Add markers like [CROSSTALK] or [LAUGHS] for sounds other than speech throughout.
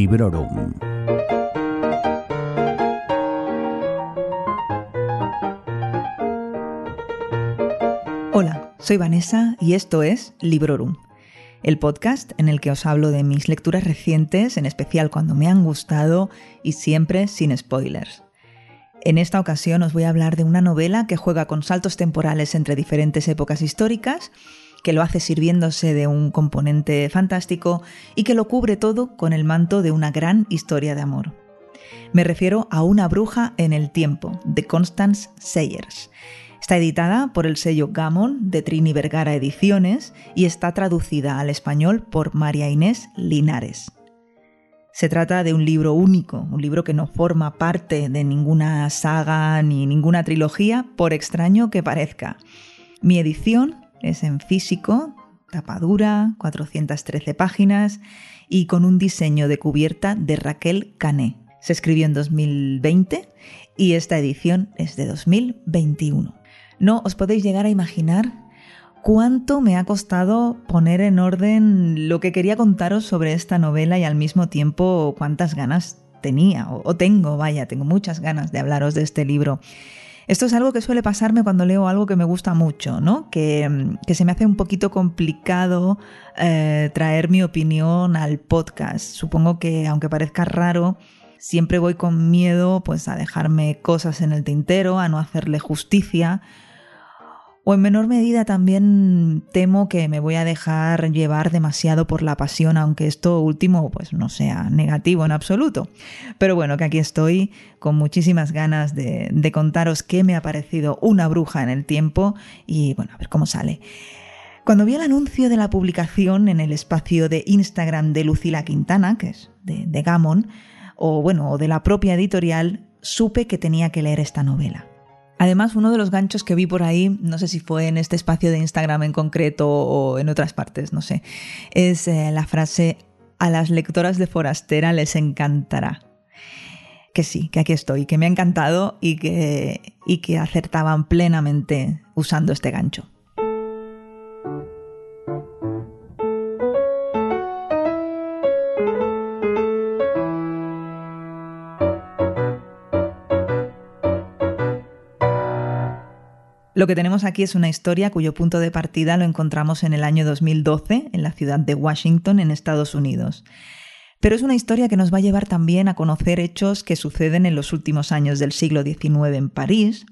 Librorum. Hola, soy Vanessa y esto es Librorum, el podcast en el que os hablo de mis lecturas recientes, en especial cuando me han gustado y siempre sin spoilers. En esta ocasión os voy a hablar de una novela que juega con saltos temporales entre diferentes épocas históricas, que lo hace sirviéndose de un componente fantástico y que lo cubre todo con el manto de una gran historia de amor. Me refiero a Una bruja en el tiempo, de Constance Sayers. Está editada por el sello Gammon de Trini Vergara Ediciones y está traducida al español por María Inés Linares. Se trata de un libro único, un libro que no forma parte de ninguna saga ni ninguna trilogía, por extraño que parezca. Mi edición es en físico, tapadura, 413 páginas y con un diseño de cubierta de Raquel Cané. Se escribió en 2020 y esta edición es de 2021. No os podéis llegar a imaginar cuánto me ha costado poner en orden lo que quería contaros sobre esta novela y al mismo tiempo cuántas ganas tenía o, tengo, vaya, tengo muchas ganas de hablaros de este libro. Esto es algo que suele pasarme cuando leo algo que me gusta mucho, ¿no? Que, se me hace un poquito complicado eh, traer mi opinión al podcast. Supongo que, aunque parezca raro, siempre voy con miedo pues, a dejarme cosas en el tintero, a no hacerle justicia o en menor medida también temo que me voy a dejar llevar demasiado por la pasión, aunque esto último pues no sea negativo en absoluto. Pero bueno, que aquí estoy con muchísimas ganas de, contaros qué me ha parecido una bruja en el tiempo y bueno, a ver cómo sale. Cuando vi el anuncio de la publicación en el espacio de Instagram de Lucila Quintana, que es de, de Gamon, o bueno, o de la propia editorial, supe que tenía que leer esta novela. Además, uno de los ganchos que vi por ahí, no sé si fue en este espacio de Instagram en concreto o en otras partes, no sé, es eh, la frase a las lectoras de Forastera les encantará. Que sí, que aquí estoy, que me ha encantado y que, y que acertaban plenamente usando este gancho. Lo que tenemos aquí es una historia cuyo punto de partida lo encontramos en el año 2012 en la ciudad de Washington, en Estados Unidos. Pero es una historia que nos va a llevar también a conocer hechos que suceden en los últimos años del siglo XIX en París,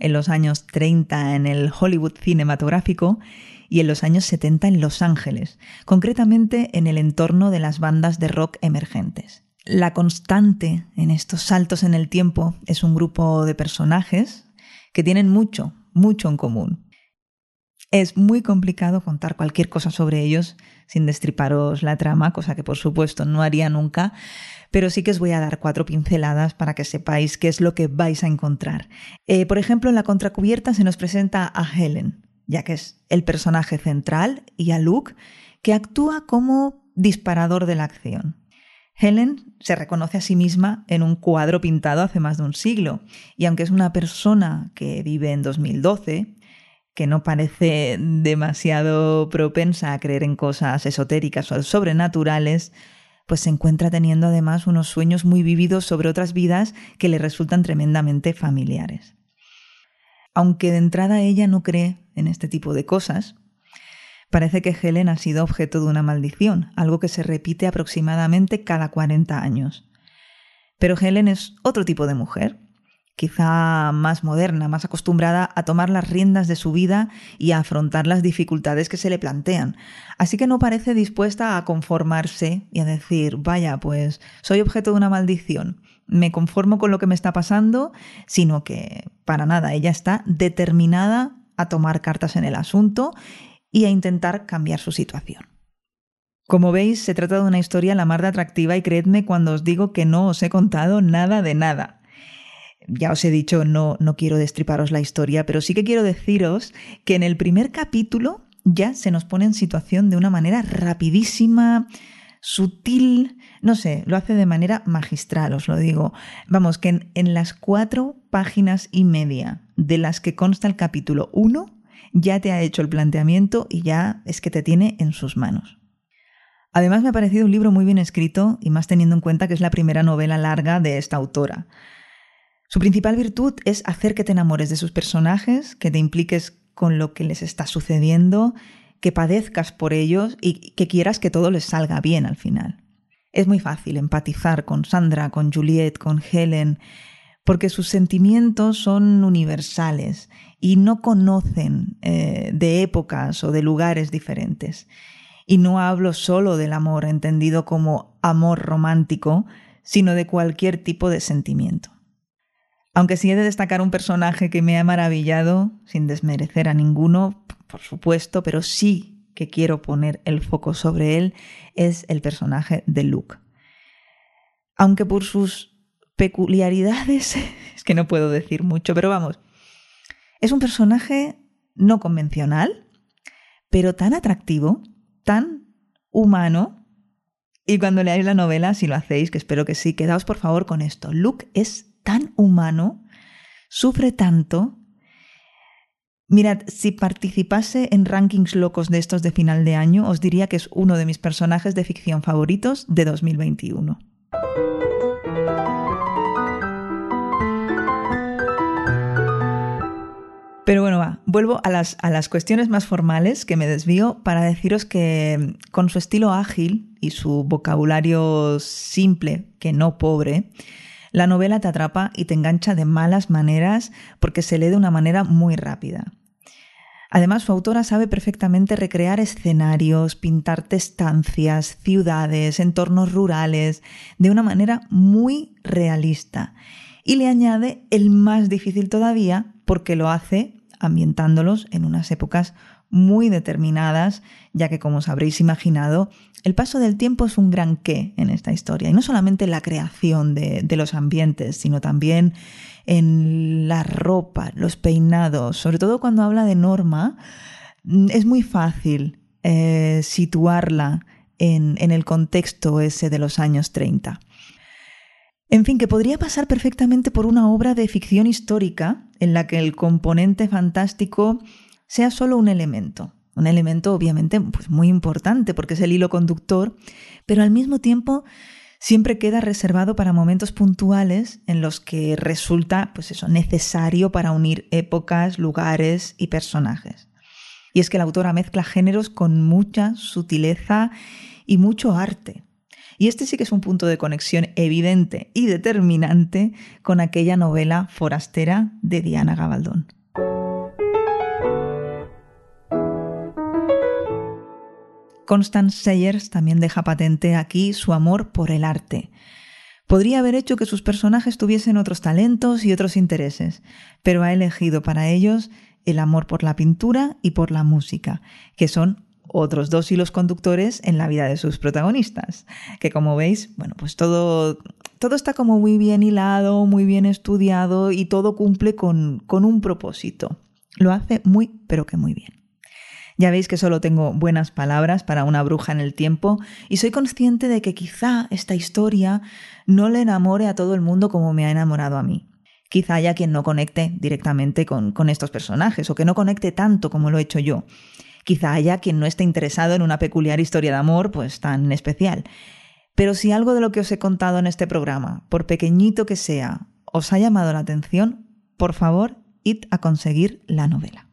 en los años 30 en el Hollywood cinematográfico y en los años 70 en Los Ángeles, concretamente en el entorno de las bandas de rock emergentes. La constante en estos saltos en el tiempo es un grupo de personajes que tienen mucho, mucho en común. Es muy complicado contar cualquier cosa sobre ellos sin destriparos la trama, cosa que por supuesto no haría nunca, pero sí que os voy a dar cuatro pinceladas para que sepáis qué es lo que vais a encontrar. Eh, por ejemplo, en la contracubierta se nos presenta a Helen, ya que es el personaje central, y a Luke, que actúa como disparador de la acción. Helen se reconoce a sí misma en un cuadro pintado hace más de un siglo, y aunque es una persona que vive en 2012, que no parece demasiado propensa a creer en cosas esotéricas o sobrenaturales, pues se encuentra teniendo además unos sueños muy vividos sobre otras vidas que le resultan tremendamente familiares. Aunque de entrada ella no cree en este tipo de cosas, Parece que Helen ha sido objeto de una maldición, algo que se repite aproximadamente cada 40 años. Pero Helen es otro tipo de mujer, quizá más moderna, más acostumbrada a tomar las riendas de su vida y a afrontar las dificultades que se le plantean. Así que no parece dispuesta a conformarse y a decir, vaya, pues soy objeto de una maldición, me conformo con lo que me está pasando, sino que para nada, ella está determinada a tomar cartas en el asunto y a intentar cambiar su situación. Como veis, se trata de una historia la mar de atractiva y creedme cuando os digo que no os he contado nada de nada. Ya os he dicho, no, no quiero destriparos la historia, pero sí que quiero deciros que en el primer capítulo ya se nos pone en situación de una manera rapidísima, sutil, no sé, lo hace de manera magistral, os lo digo. Vamos, que en, en las cuatro páginas y media de las que consta el capítulo 1, ya te ha hecho el planteamiento y ya es que te tiene en sus manos. Además me ha parecido un libro muy bien escrito y más teniendo en cuenta que es la primera novela larga de esta autora. Su principal virtud es hacer que te enamores de sus personajes, que te impliques con lo que les está sucediendo, que padezcas por ellos y que quieras que todo les salga bien al final. Es muy fácil empatizar con Sandra, con Juliet, con Helen, porque sus sentimientos son universales y no conocen eh, de épocas o de lugares diferentes. Y no hablo solo del amor entendido como amor romántico, sino de cualquier tipo de sentimiento. Aunque sí he de destacar un personaje que me ha maravillado, sin desmerecer a ninguno, por supuesto, pero sí que quiero poner el foco sobre él, es el personaje de Luke. Aunque por sus peculiaridades, [LAUGHS] es que no puedo decir mucho, pero vamos, es un personaje no convencional, pero tan atractivo, tan humano. Y cuando leáis la novela, si lo hacéis, que espero que sí, quedaos por favor con esto. Luke es tan humano, sufre tanto. Mirad, si participase en rankings locos de estos de final de año, os diría que es uno de mis personajes de ficción favoritos de 2021. Vuelvo a las, a las cuestiones más formales que me desvío para deciros que mm, con su estilo ágil y su vocabulario simple, que no pobre, la novela te atrapa y te engancha de malas maneras porque se lee de una manera muy rápida. Además, su autora sabe perfectamente recrear escenarios, pintarte estancias, ciudades, entornos rurales, de una manera muy realista. Y le añade el más difícil todavía porque lo hace ambientándolos en unas épocas muy determinadas, ya que como os habréis imaginado, el paso del tiempo es un gran qué en esta historia. Y no solamente la creación de, los ambientes, sino también en la ropa, los peinados, sobre todo cuando habla de Norma, mm, es muy fácil eh, situarla en, en el contexto ese de los años 30. En fin, que podría pasar perfectamente por una obra de ficción histórica en la que el componente fantástico sea solo un elemento. Un elemento obviamente pues muy importante porque es el hilo conductor, pero al mismo tiempo siempre queda reservado para momentos puntuales en los que resulta pues eso necesario para unir épocas, lugares y personajes. Y es que la autora mezcla géneros con mucha sutileza y mucho arte. Y este sí que es un punto de conexión evidente y determinante con aquella novela forastera de Diana Gabaldón. Constance Sayers también deja patente aquí su amor por el arte. Podría haber hecho que sus personajes tuviesen otros talentos y otros intereses, pero ha elegido para ellos el amor por la pintura y por la música, que son otros dos hilos conductores en la vida de sus protagonistas. Que como veis, bueno, pues todo, todo está como muy bien hilado, muy bien estudiado y todo cumple con, con un propósito. Lo hace muy, pero que muy bien. Ya veis que solo tengo buenas palabras para una bruja en el tiempo y soy consciente de que quizá esta historia no le enamore a todo el mundo como me ha enamorado a mí. Quizá haya quien no conecte directamente con, con estos personajes o que no conecte tanto como lo he hecho yo. Quizá haya quien no esté interesado en una peculiar historia de amor pues tan especial. Pero si algo de lo que os he contado en este programa, por pequeñito que sea, os ha llamado la atención, por favor, id a conseguir la novela.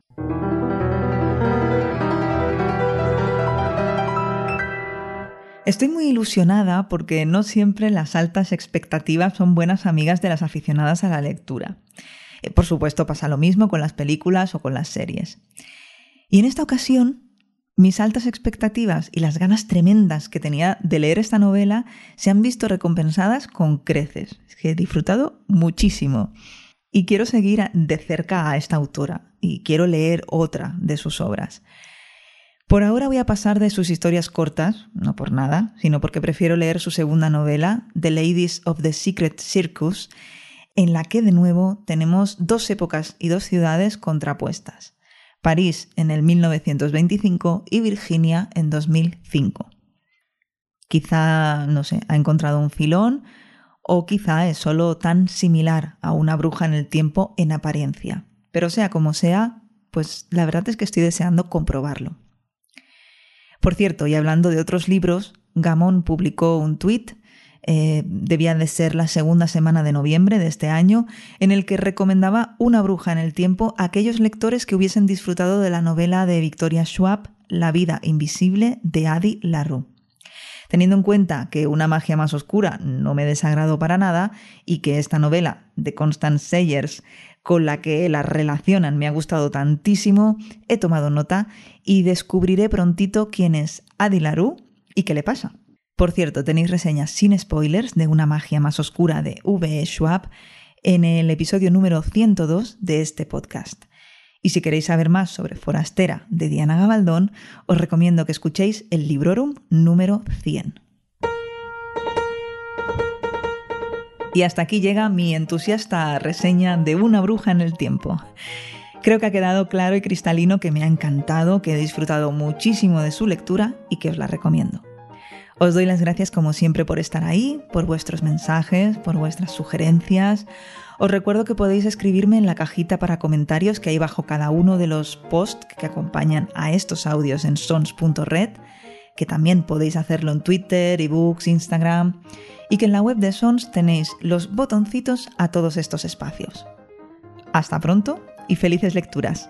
Estoy muy ilusionada porque no siempre las altas expectativas son buenas amigas de las aficionadas a la lectura. Eh, por supuesto pasa lo mismo con las películas o con las series. Y en esta ocasión, mis altas expectativas y las ganas tremendas que tenía de leer esta novela se han visto recompensadas con creces. que he disfrutado muchísimo. Y quiero seguir de cerca a esta autora y quiero leer otra de sus obras. Por ahora voy a pasar de sus historias cortas, no por nada, sino porque prefiero leer su segunda novela, The Ladies of the Secret Circus, en la que de nuevo tenemos dos épocas y dos ciudades contrapuestas. París en el 1925 y Virginia en 2005. Quizá, no sé, ha encontrado un filón o quizá es solo tan similar a una bruja en el tiempo en apariencia. Pero sea como sea, pues la verdad es que estoy deseando comprobarlo. Por cierto, y hablando de otros libros, Gamón publicó un tuit eh, debía de ser la segunda semana de noviembre de este año, en el que recomendaba Una bruja en el tiempo a aquellos lectores que hubiesen disfrutado de la novela de Victoria Schwab, La vida invisible de Adi Larue. Teniendo en cuenta que Una magia más oscura no me desagradó para nada y que esta novela de Constance Sayers con la que la relacionan me ha gustado tantísimo, he tomado nota y descubriré prontito quién es Adi Larue y qué le pasa. Por cierto, tenéis reseñas sin spoilers de Una magia más oscura de V.E. Schwab en el episodio número 102 de este podcast. Y si queréis saber más sobre Forastera de Diana Gabaldón, os recomiendo que escuchéis el Librorum número 100. Y hasta aquí llega mi entusiasta reseña de Una bruja en el tiempo. Creo que ha quedado claro y cristalino que me ha encantado, que he disfrutado muchísimo de su lectura y que os la recomiendo. Os doy las gracias como siempre por estar ahí, por vuestros mensajes, por vuestras sugerencias. Os recuerdo que podéis escribirme en la cajita para comentarios que hay bajo cada uno de los posts que acompañan a estos audios en sons.red, que también podéis hacerlo en Twitter, ebooks, Instagram, y que en la web de Sons tenéis los botoncitos a todos estos espacios. Hasta pronto y felices lecturas.